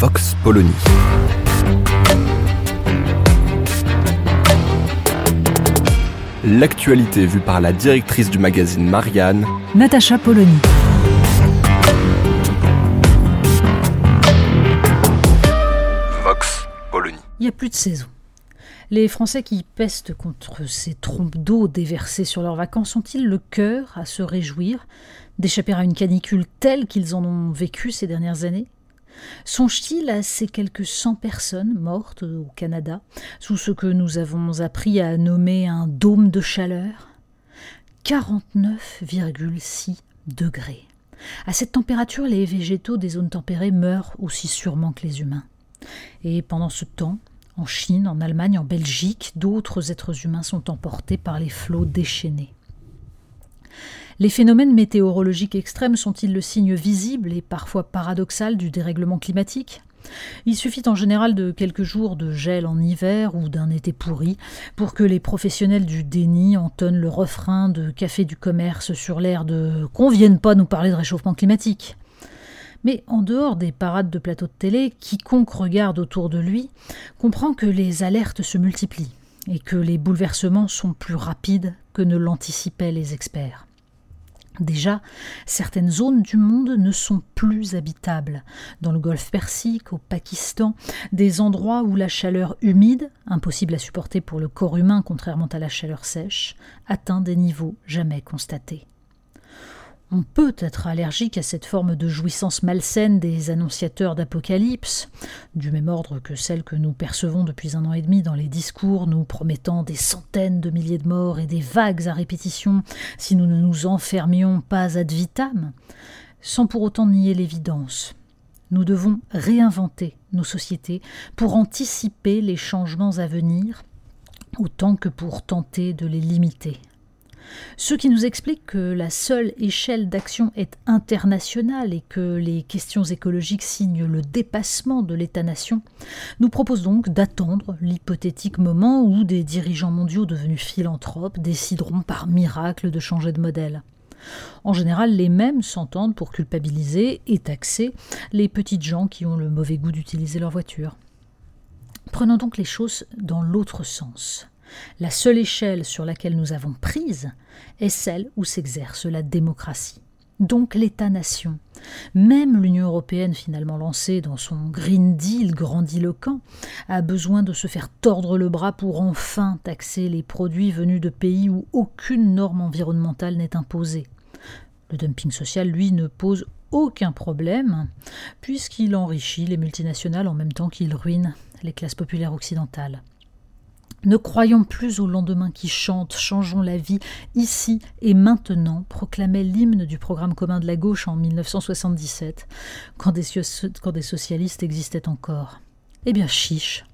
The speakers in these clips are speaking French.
Vox Polony. L'actualité vue par la directrice du magazine Marianne, Natacha Polony. Vox Polony. Il n'y a plus de saison. Les Français qui pestent contre ces trompes d'eau déversées sur leurs vacances ont-ils le cœur à se réjouir d'échapper à une canicule telle qu'ils en ont vécu ces dernières années? Songent-ils à ces quelques cent personnes mortes au Canada sous ce que nous avons appris à nommer un dôme de chaleur? 49,6 degrés. À cette température, les végétaux des zones tempérées meurent aussi sûrement que les humains. Et pendant ce temps, en Chine, en Allemagne, en Belgique, d'autres êtres humains sont emportés par les flots déchaînés. Les phénomènes météorologiques extrêmes sont-ils le signe visible et parfois paradoxal du dérèglement climatique? Il suffit en général de quelques jours de gel en hiver ou d'un été pourri pour que les professionnels du déni entonnent le refrain de Café du commerce sur l'air de qu'on vienne pas nous parler de réchauffement climatique. Mais en dehors des parades de plateaux de télé, quiconque regarde autour de lui comprend que les alertes se multiplient et que les bouleversements sont plus rapides que ne l'anticipaient les experts. Déjà, certaines zones du monde ne sont plus habitables. Dans le golfe Persique, au Pakistan, des endroits où la chaleur humide, impossible à supporter pour le corps humain contrairement à la chaleur sèche, atteint des niveaux jamais constatés. On peut être allergique à cette forme de jouissance malsaine des annonciateurs d'apocalypse, du même ordre que celle que nous percevons depuis un an et demi dans les discours nous promettant des centaines de milliers de morts et des vagues à répétition si nous ne nous enfermions pas ad vitam, sans pour autant nier l'évidence. Nous devons réinventer nos sociétés pour anticiper les changements à venir, autant que pour tenter de les limiter. Ce qui nous explique que la seule échelle d'action est internationale et que les questions écologiques signent le dépassement de l'État-nation, nous propose donc d'attendre l'hypothétique moment où des dirigeants mondiaux devenus philanthropes décideront par miracle de changer de modèle. En général, les mêmes s'entendent pour culpabiliser et taxer les petites gens qui ont le mauvais goût d'utiliser leur voiture. Prenons donc les choses dans l'autre sens. La seule échelle sur laquelle nous avons prise est celle où s'exerce la démocratie. Donc l'État-nation. Même l'Union européenne, finalement lancée dans son Green Deal grandiloquent, a besoin de se faire tordre le bras pour enfin taxer les produits venus de pays où aucune norme environnementale n'est imposée. Le dumping social, lui, ne pose aucun problème, puisqu'il enrichit les multinationales en même temps qu'il ruine les classes populaires occidentales. Ne croyons plus au lendemain qui chante, changeons la vie ici et maintenant, proclamait l'hymne du programme commun de la gauche en 1977, quand des, socialistes existaient encore. Eh bien, chiche.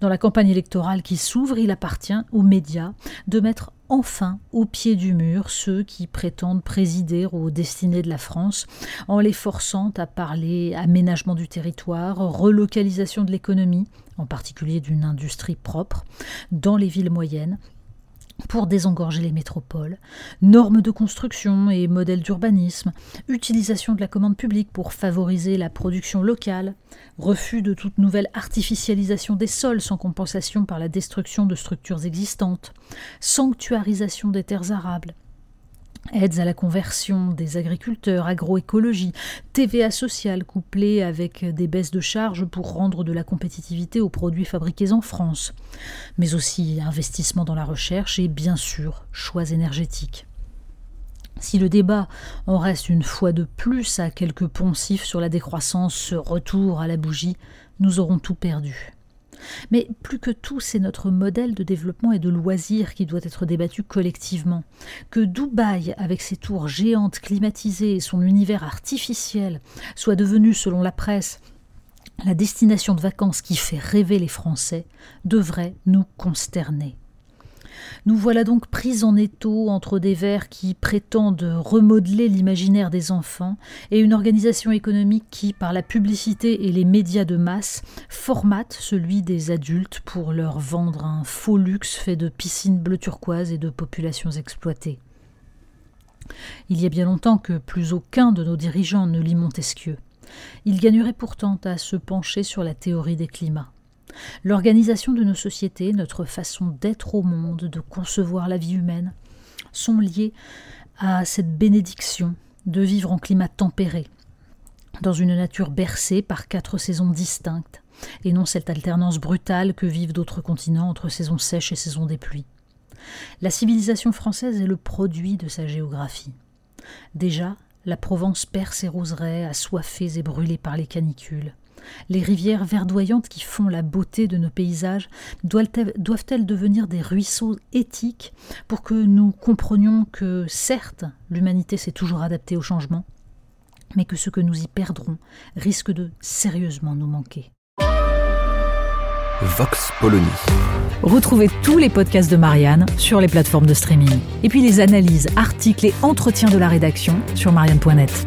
Dans la campagne électorale qui s'ouvre, il appartient aux médias de mettre enfin au pied du mur ceux qui prétendent présider aux destinées de la France en les forçant à parler aménagement du territoire, relocalisation de l'économie, en particulier d'une industrie propre, dans les villes moyennes, pour désengorger les métropoles, normes de construction et modèles d'urbanisme, utilisation de la commande publique pour favoriser la production locale, refus de toute nouvelle artificialisation des sols sans compensation par la destruction de structures existantes, sanctuarisation des terres arables, aides à la conversion des agriculteurs, agroécologie, TVA sociale couplée avec des baisses de charges pour rendre de la compétitivité aux produits fabriqués en France, mais aussi investissement dans la recherche et bien sûr choix énergétiques. Si le débat en reste une fois de plus à quelques poncifs sur la décroissance, ce retour à la bougie, nous aurons tout perdu. Mais plus que tout, c'est notre modèle de développement et de loisirs qui doit être débattu collectivement. Que Dubaï, avec ses tours géantes climatisées et son univers artificiel, soit devenu, selon la presse, la destination de vacances qui fait rêver les Français, devrait nous consterner. Nous voilà donc pris en étau entre des vers qui prétendent remodeler l'imaginaire des enfants et une organisation économique qui, par la publicité et les médias de masse, formate celui des adultes pour leur vendre un faux luxe fait de piscines bleu turquoise et de populations exploitées. Il y a bien longtemps que plus aucun de nos dirigeants ne lit Montesquieu. Il gagnerait pourtant à se pencher sur la théorie des climats. L'organisation de nos sociétés, notre façon d'être au monde, de concevoir la vie humaine, sont liées à cette bénédiction de vivre en climat tempéré, dans une nature bercée par quatre saisons distinctes, et non cette alternance brutale que vivent d'autres continents entre saisons sèches et saisons des pluies. La civilisation française est le produit de sa géographie. Déjà, la Provence perd ses roseraies, assoiffées et brûlées par les canicules. Les rivières verdoyantes qui font la beauté de nos paysages doivent-elles devenir des ruisseaux éthiques pour que nous comprenions que, certes, l'humanité s'est toujours adaptée au changement, mais que ce que nous y perdrons risque de sérieusement nous manquer? Vox Polony. Retrouvez tous les podcasts de Marianne sur les plateformes de streaming. Et puis les analyses, articles et entretiens de la rédaction sur marianne.net.